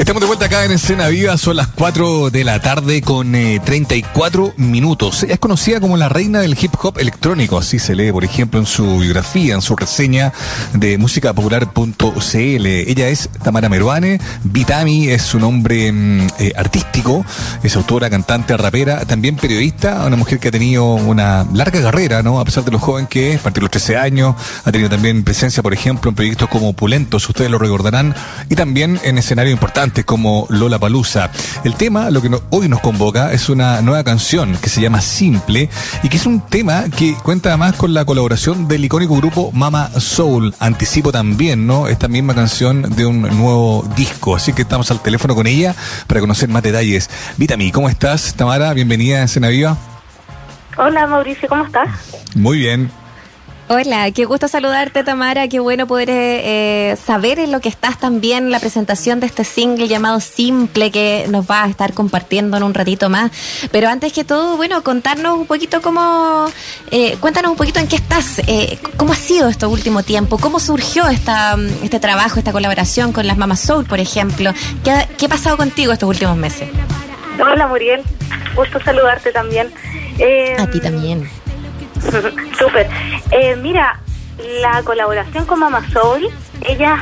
Estamos de vuelta acá en Escena Viva, son las 4 de la tarde con 34 eh, minutos. Ella es conocida como la reina del hip hop electrónico, así se lee, por ejemplo, en su biografía, en su reseña de musicapopular.cl. Ella es Tamara Meruane, Vitami es su nombre mm, eh, artístico, es autora, cantante, rapera, también periodista, una mujer que ha tenido una larga carrera, ¿no? A pesar de lo joven que es, de los 13 años, ha tenido también presencia, por ejemplo, en proyectos como Pulentos, ustedes lo recordarán, y también en escenarios como Lola Palusa. El tema, lo que hoy nos convoca, es una nueva canción que se llama Simple y que es un tema que cuenta además con la colaboración del icónico grupo Mama Soul. Anticipo también, ¿no? Esta misma canción de un nuevo disco. Así que estamos al teléfono con ella para conocer más detalles. Vitami, ¿cómo estás, Tamara? Bienvenida a Escena Viva. Hola Mauricio, ¿cómo estás? Muy bien. Hola, qué gusto saludarte Tamara, qué bueno poder eh, saber en lo que estás también la presentación de este single llamado Simple que nos va a estar compartiendo en un ratito más. Pero antes que todo, bueno, contarnos un poquito cómo, eh, cuéntanos un poquito en qué estás, eh, cómo ha sido este último tiempo, cómo surgió esta, este trabajo, esta colaboración con las Mamas Soul, por ejemplo. ¿Qué, ¿Qué ha pasado contigo estos últimos meses? Hola Muriel, gusto saludarte también. a ti también. Súper. Eh, mira, la colaboración con Mama Soul, ella,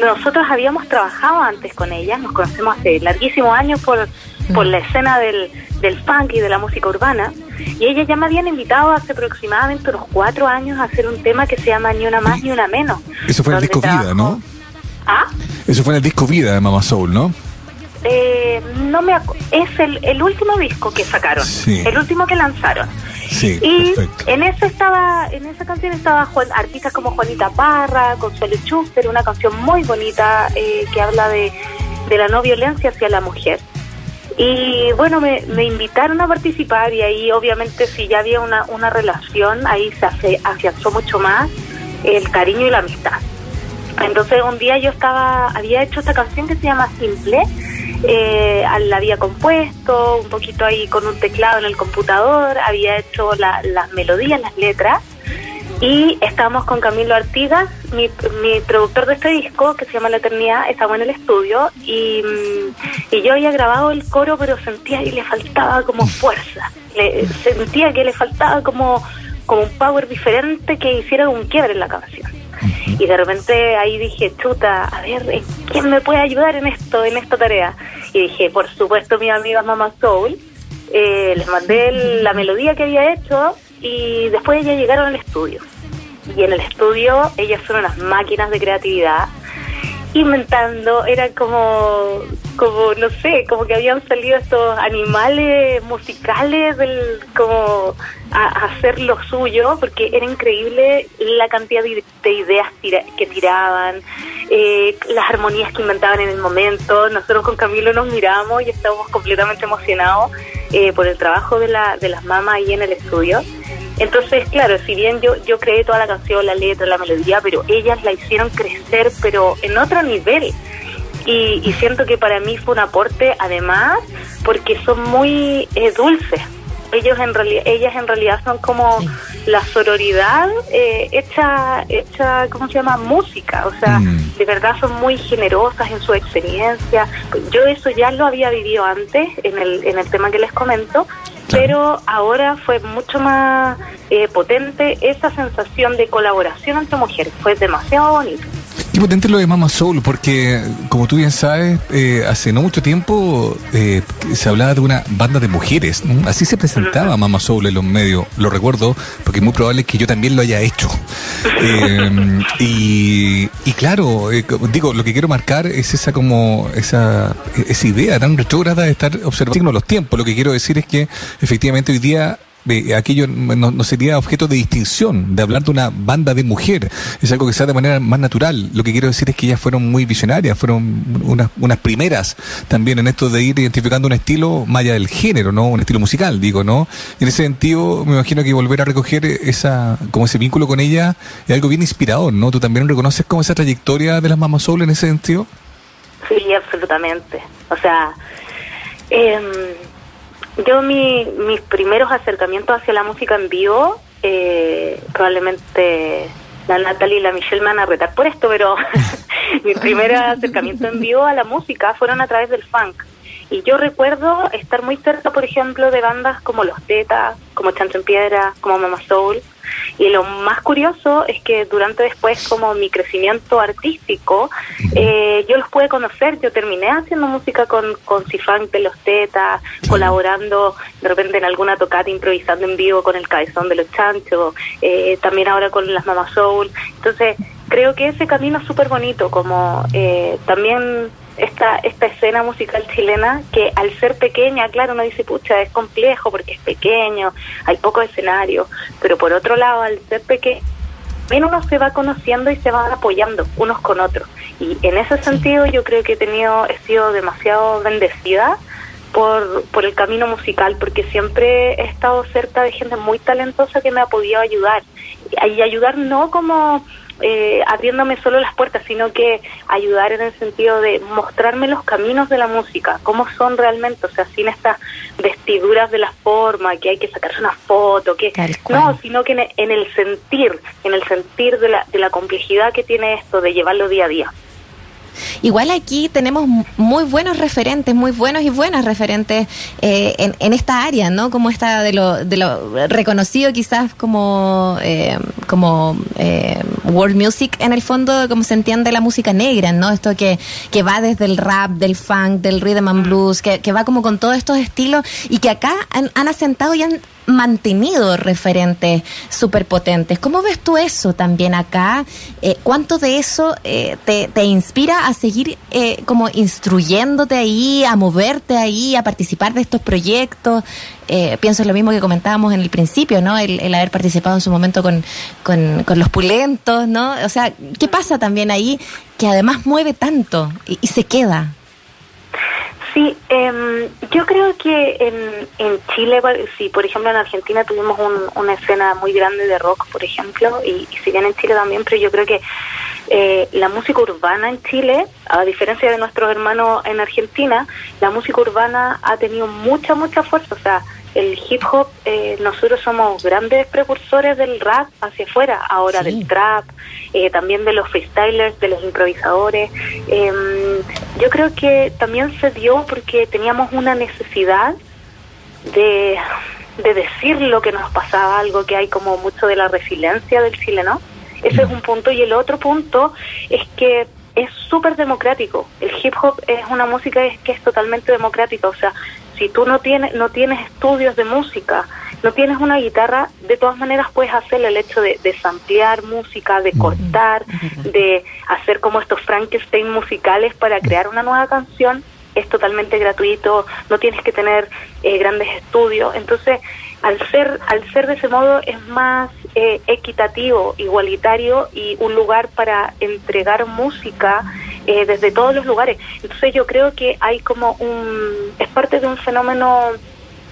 nosotros habíamos trabajado antes con ella, nos conocemos hace larguísimos años por, por la escena del, del funk y de la música urbana, y ella ya me habían invitado hace aproximadamente unos cuatro años a hacer un tema que se llama Ni una más ni una menos. Eso fue en el disco Vida, ¿no? ¿Ah? Eso fue en el disco Vida de Mama Soul, ¿no? Eh, no me es el, el último disco que sacaron, el último que lanzaron y en ese estaba, en esa canción estaba artistas como Juanita Parra, Consuelo Schuster, una canción muy bonita eh, que habla de, la no violencia hacia la mujer. Y bueno, me, invitaron a participar y ahí obviamente si ya había una, una relación, ahí se afianzó mucho más el cariño y la amistad. Entonces un día yo estaba, había hecho esta canción que se llama Simple, eh, la había compuesto, un poquito ahí con un teclado en el computador, había hecho las melodías, las letras, y estábamos con Camilo Artigas, mi, productor de este disco, que se llama La Eternidad, estaba en el estudio, y, mm, y yo había grabado el coro, pero sentía que le faltaba como fuerza, le, sentía que le faltaba como, como un power diferente que hiciera un quiebre en la canción. Y de repente ahí dije, chuta, a ver, ¿quién me puede ayudar en esto, en esta tarea? Y dije, por supuesto, mi amiga Mama Soul. Eh, les mandé la melodía que había hecho y después ellas llegaron al estudio. Y en el estudio ellas son unas máquinas de creatividad inventando, era como, como, no sé, como que habían salido estos animales musicales del, como a, hacer lo suyo, porque era increíble la cantidad de, ideas que tiraban, eh, las armonías que inventaban en el momento. Nosotros con Camilo nos miramos y estábamos completamente emocionados eh, por el trabajo de, la, de las mamás ahí en el estudio. Entonces, claro, si bien yo, yo creé toda la canción, la letra, la melodía, pero ellas la hicieron crecer, pero en otro nivel. Y, siento que para mí fue un aporte, además, porque son muy eh, dulces. Ellos en realidad, ellas en realidad son como la sororidad eh, hecha, hecha, ¿cómo se llama? Música. O sea, mm. de verdad son muy generosas en su experiencia. Yo eso ya lo había vivido antes en el, en el tema que les comento, pero ahora fue mucho más eh, potente esa sensación de colaboración entre mujeres. Fue demasiado bonito. Qué potente lo de Mama Soul, porque como tú bien sabes, eh, hace no mucho tiempo eh, se hablaba de una banda de mujeres. Así se presentaba Mama Soul en los medios. Lo recuerdo, porque es muy probable que yo también lo haya hecho. Em, y, claro, digo, lo que quiero marcar es esa como esa, esa idea tan retrógrada de estar observando los tiempos. Lo que quiero decir es que efectivamente hoy día aquello no, sería objeto de distinción, de hablar de una banda de mujer. Es algo que se da de manera más natural. Lo que quiero decir es que ellas fueron muy visionarias, fueron unas, primeras también en esto de ir identificando un estilo más allá del género, ¿no? Un estilo musical, digo, ¿no? En ese sentido, me imagino que volver a recoger esa, como ese vínculo con ella es algo bien inspirador, ¿no? ¿Tú también reconoces como esa trayectoria de las Mamas Soul en ese sentido? Sí, absolutamente. O sea, eh, yo mi, mis primeros acercamientos hacia la música en vivo, eh, probablemente la Natalie y la Michelle me van a retar por esto, pero mi primer acercamiento en vivo a la música fueron a través del funk. Y yo recuerdo estar muy cerca, por ejemplo, de bandas como Los Tetas, como Chancho en Piedra, como Mama Soul. Y lo más curioso es que durante después, como mi crecimiento artístico, eh, yo los pude conocer. Yo terminé haciendo música con, con Cifán de Los Tetas, colaborando de repente en alguna tocata, improvisando en vivo con el Cabezón de los Chanchos, eh, también ahora con las Mama Soul. Entonces, creo que ese camino es súper bonito, como eh, también esta, esta escena musical chilena que al ser pequeña, claro, uno dice, pucha, es complejo porque es pequeño, hay poco escenario, pero por otro lado, al ser pequeño, también uno se va conociendo y se va apoyando unos con otros. Y en ese sentido yo creo que he tenido, he sido demasiado bendecida por, por el camino musical, porque siempre he estado cerca de gente muy talentosa que me ha podido ayudar. Y ayudar no como eh, abriéndome solo las puertas, sino que ayudar en el sentido de mostrarme los caminos de la música, cómo son realmente, o sea, sin estas vestiduras de la forma, que hay que sacarse una foto, que no, sino que en el sentir, en el sentir de la, de la complejidad que tiene esto, de llevarlo día a día. Igual aquí tenemos muy buenos referentes, muy buenos y buenas referentes eh, en, esta área, ¿no? Como esta de lo, de lo reconocido quizás como, eh, como eh, world music en el fondo, como se entiende la música negra, ¿no? Esto que, que va desde el rap, del funk, del rhythm and blues, que, que va como con todos estos estilos y que acá han, han asentado y han mantenido referentes superpotentes. ¿Cómo ves tú eso también acá? Eh, ¿Cuánto de eso eh, te, inspira a seguir eh, como instruyéndote ahí, a moverte ahí, a participar de estos proyectos? pienso en lo mismo que comentábamos en el principio, ¿no? El, haber participado en su momento con, con, los pulentos, ¿no? O sea, ¿qué pasa también ahí que además mueve tanto y se queda? Sí, eh, yo creo que en, en Chile, si por ejemplo en Argentina tuvimos una escena muy grande de rock, por ejemplo, y, si bien en Chile también, pero yo creo que eh, la música urbana en Chile, a diferencia de nuestros hermanos en Argentina, la música urbana ha tenido mucha, mucha fuerza, o sea, el hip hop, eh, nosotros somos grandes precursores del rap hacia afuera, ahora del trap, eh, también de los freestylers, de los improvisadores. Em, yo creo que también se dio porque teníamos una necesidad de, de decir lo que nos pasaba, algo que hay como mucho de la resiliencia del chileno. Ese es un punto. Y el otro punto es que es súper democrático. El hip hop es una música que es totalmente democrática. O sea, si tú no tienes, no tienes estudios de música, no tienes una guitarra, de todas maneras puedes hacer el hecho de, de samplear música, de cortar, de hacer como estos Frankenstein musicales para crear una nueva canción. Es totalmente gratuito, no tienes que tener eh, grandes estudios. Entonces, al ser, al ser de ese modo, es más eh, equitativo, igualitario y un lugar para entregar música eh, desde todos los lugares. Entonces yo creo que hay como un, es parte de un fenómeno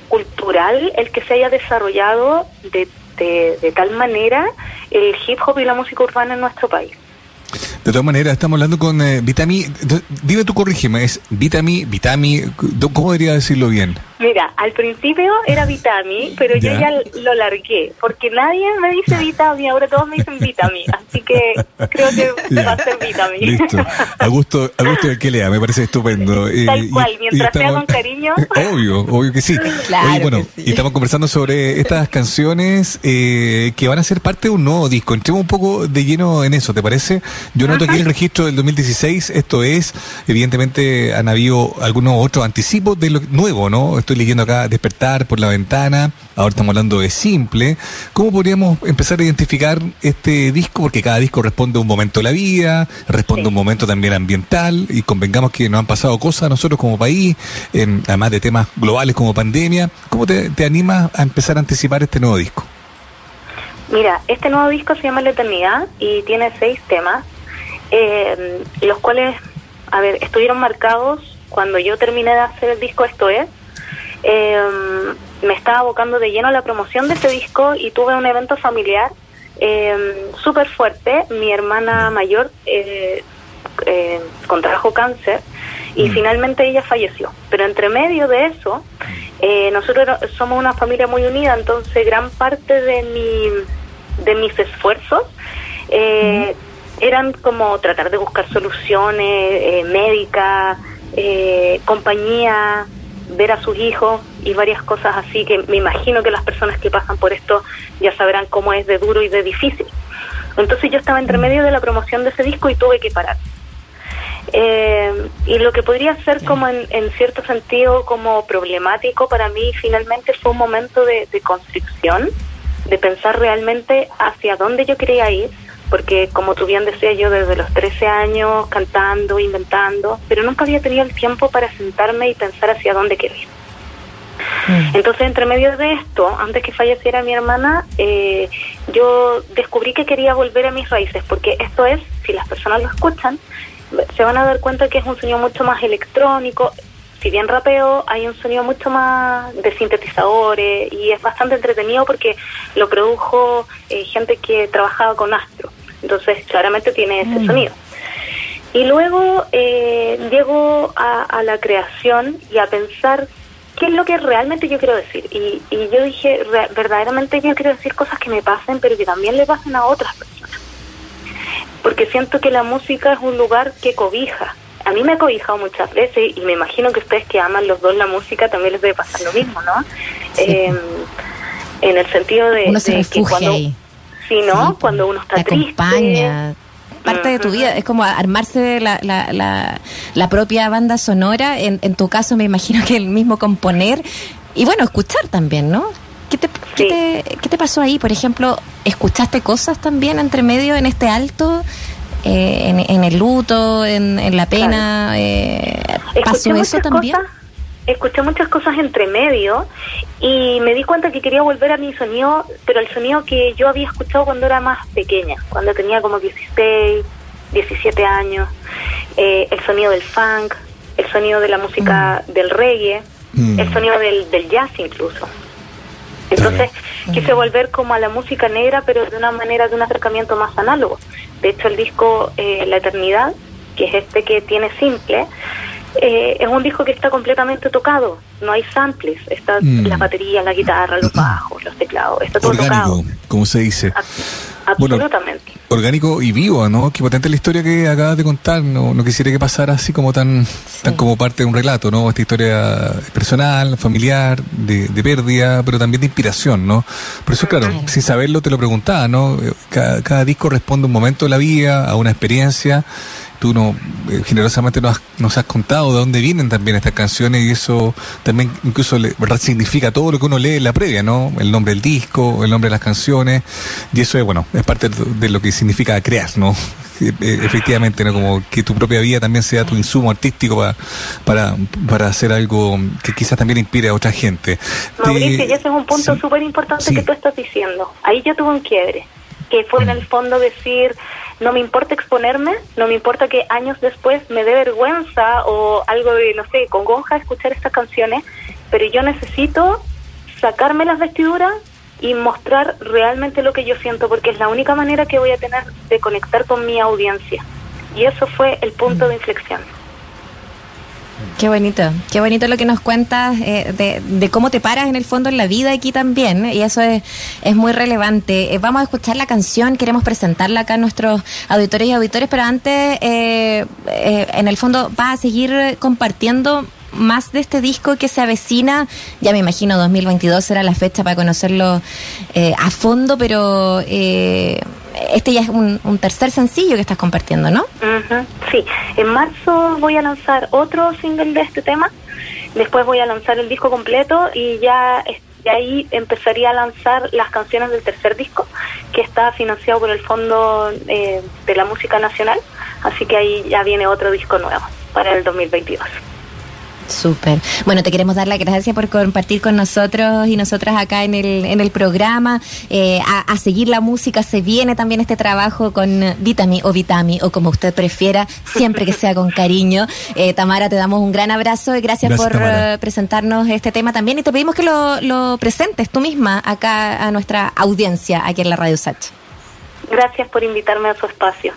cultural el que se haya desarrollado de, de, tal manera el hip hop y la música urbana en nuestro país. De todas maneras, estamos hablando con eh, Vitami. Dime tú, corrígeme, ¿es Vitami, Vitami? ¿Cómo debería decirlo bien? Mira, al principio era Vitami, pero yo ya lo largué, porque nadie me dice Vitami, ahora todos me dicen Vitami, así que creo que va a ser Vitami. Listo, a gusto, a gusto de que lea, me parece estupendo. Eh, Tal cual, mientras sea con cariño. Obvio, obvio que sí. Claro bueno, y estamos conversando sobre estas canciones eh, que van a ser parte de un nuevo disco. Entremos un poco de lleno en eso, ¿te parece? Yo noto aquí el registro del 2016, esto es, evidentemente han habido algunos otros anticipos de lo nuevo, ¿no? Estoy leyendo acá Despertar por la ventana, ahora estamos hablando de Simple. ¿Cómo podríamos empezar a identificar este disco? Porque cada disco responde a un momento de la vida, responde a un momento también ambiental y convengamos que nos han pasado cosas a nosotros como país, además de temas globales como pandemia. ¿Cómo te, te animas a empezar a anticipar este nuevo disco? Mira, este nuevo disco se llama La Eternidad y tiene seis temas, eh, los cuales, a ver, estuvieron marcados cuando yo terminé de hacer el disco Esto es, eh, me estaba abocando de lleno a la promoción de este disco y tuve un evento familiar eh, súper fuerte. Mi hermana mayor eh, eh, contrajo cáncer y mm. finalmente ella falleció. Pero entre medio de eso, eh, nosotros somos una familia muy unida, entonces gran parte de, mi, de mis esfuerzos eh, eran como tratar de buscar soluciones eh, médicas, eh, compañía, ver a sus hijos y varias cosas así que me imagino que las personas que pasan por esto ya sabrán cómo es de duro y de difícil. Entonces yo estaba entre medio de la promoción de ese disco y tuve que parar. Eh, y lo que podría ser como en, cierto sentido como problemático para mí finalmente fue un momento de, de construcción, de pensar realmente hacia dónde yo quería ir, porque como tú bien decías yo desde los 13 años cantando, inventando, pero nunca había tenido el tiempo para sentarme y pensar hacia dónde quería ir. Mm. Entonces, entre medio de esto, antes que falleciera mi hermana, eh, yo descubrí que quería volver a mis raíces, porque esto es, si las personas lo escuchan, se van a dar cuenta que es un sonido mucho más electrónico. Si bien rapeo, hay un sonido mucho más de sintetizadores y es bastante entretenido porque lo produjo eh, gente que trabajaba con Astro. Entonces, claramente tiene ese mm. sonido. Y luego eh, llego a, a, la creación y a pensar qué es lo que realmente yo quiero decir. Y, y yo dije, verdaderamente yo quiero decir cosas que me pasen, pero que también le pasen a otras personas. Porque siento que la música es un lugar que cobija. A mí me ha cobijado muchas veces y me imagino que ustedes que aman los dos la música también les debe pasar lo mismo, ¿no? Em, en el sentido de, que cuando... Sí, ¿no? cuando uno está triste parte de tu vida. Es como armarse la, la, la, propia banda sonora. En, en, tu caso, me imagino que el mismo componer. Y bueno, escuchar también, ¿no? ¿Qué te, qué, te, pasó ahí? Por ejemplo, ¿escuchaste cosas también entre medio en este alto? Eh, en, el luto, en, la pena. Eh, ¿Pasó eso también? Escuché muchas cosas entre medio y me di cuenta que quería volver a mi sonido, pero el sonido que yo había escuchado cuando era más pequeña, cuando tenía como 16, 17 años, eh, el sonido del funk, el sonido de la música mm. del reggae, mm. el sonido del, del jazz incluso. Entonces quise volver como a la música negra, pero de una manera, de un acercamiento más análogo. De hecho, el disco eh, La Eternidad, que es este que tiene simple, eh, es un disco que está completamente tocado, no hay samples, está mm. la batería, la guitarra, los bajos, los teclados, está todo Orgánico, como se dice. absolutamente. orgánico y vivo, ¿no? Qué potente la historia que acabas de contar, no, no quisiera que pasara así como tan, tan como parte de un relato, ¿no? Esta historia personal, familiar, de, de pérdida, pero también de inspiración, ¿no? Por eso, claro, sin saberlo te lo preguntaba, ¿no? Cada, cada disco responde a un momento de la vida, a una experiencia tú no, eh, generosamente nos has, nos has contado de dónde vienen también estas canciones y eso también incluso le, ¿verdad? significa todo lo que uno lee en la previa, ¿no? El nombre del disco, el nombre de las canciones y eso es, bueno, es parte de lo que significa crear, ¿no? Eh, efectivamente, ¿no? Como que tu propia vida también sea tu insumo artístico para, para, para hacer algo que quizás también inspire a otra gente. Mauricio, y ese es un punto súper importante que tú estás diciendo. Ahí yo tuve un quiebre, que fue en el fondo decir no me importa exponerme, no me importa que años después me dé vergüenza o algo de, no sé, congoja escuchar estas canciones, pero yo necesito sacarme las vestiduras y mostrar realmente lo que yo siento, porque es la única manera que voy a tener de conectar con mi audiencia. Y eso fue el punto de inflexión. Qué bonito, qué bonito lo que nos cuentas eh, de, cómo te paras en el fondo en la vida aquí también, y eso es, es muy relevante. Eh, vamos a escuchar la canción, queremos presentarla acá a nuestros auditores y auditores, pero antes, eh, en el fondo, vas a seguir compartiendo más de este disco que se avecina. Ya me imagino 2022 será la fecha para conocerlo a fondo, pero este ya es un, tercer sencillo que estás compartiendo, ¿no? Sí, en marzo voy a lanzar otro single de este tema, después voy a lanzar el disco completo y ya y ahí empezaría a lanzar las canciones del tercer disco, que está financiado por el Fondo eh, de la Música Nacional, así que ahí ya viene otro disco nuevo para el 2022. Súper. Bueno, te queremos dar las gracias por compartir con nosotros y nosotras acá en el, en el programa. Eh, a, seguir la música se viene también este trabajo con Vitami o Vitami o como usted prefiera, siempre que sea con cariño. Eh, Tamara, te damos un gran abrazo y gracias, por eh, presentarnos este tema también y te pedimos que lo, lo presentes tú misma acá a nuestra audiencia aquí en la Radio Sach. Gracias por invitarme a su espacio.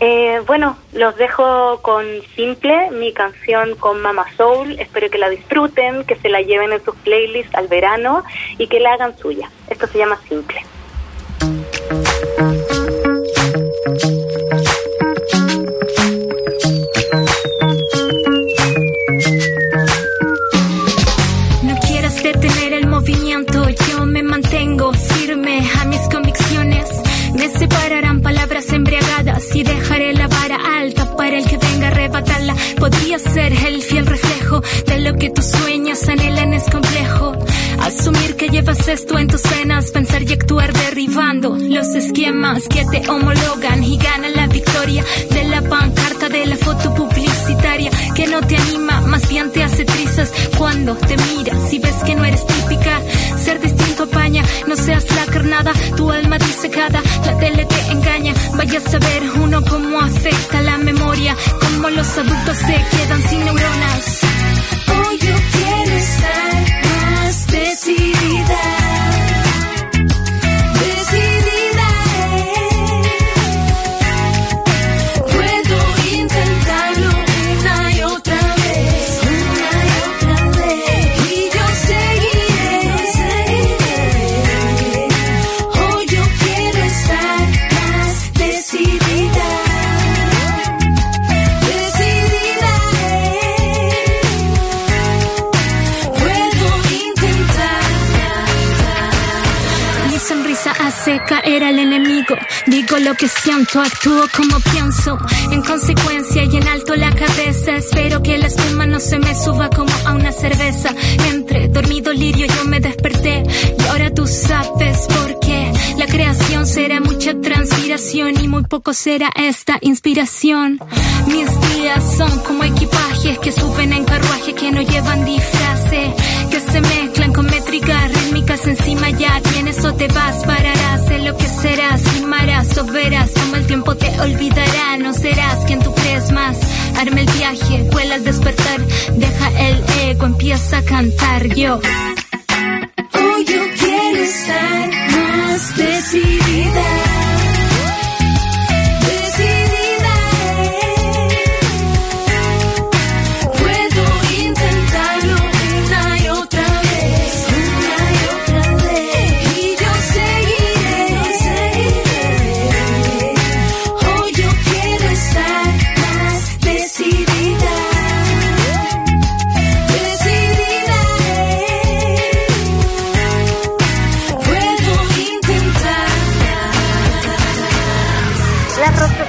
Eh, bueno, los dejo con Simple, mi canción con Mama Soul. Espero que la disfruten, que se la lleven en sus playlists al verano y que la hagan suya. Esto se llama Simple. Llevas esto en tus venas, pensar y actuar derribando los esquemas que te homologan y ganan la victoria de la pancarta de la foto publicitaria que no te anima, más bien te hace trizas cuando te miras y ves que no eres típica. Ser distinto apaña, no seas la carnada, tu alma disecada, la tele te engaña. Vaya a saber uno cómo afecta la memoria, cómo los adultos se quedan sin neuronas. Hoy yo quiero estar siento, actúo como pienso. En consecuencia y en alto la cabeza. Espero que la espuma no se me suba como a una cerveza. Entre dormido lirio yo me desperté. Y ahora tú sabes por qué. La creación será mucha transpiración y muy poco será esta inspiración. Mis días son como equipajes que suben en carruaje que no llevan disfrace. Que se mezclan con métricas rítmicas encima ya tienes o te vas, pararás en lo que serás, rimarás o verás tiempo te olvidará, no serás quien tú crees más. Arma el viaje, vuela al despertar, deja el ego, empieza a cantar yo. Hoy yo quiero estar más decidida.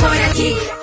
por aquí.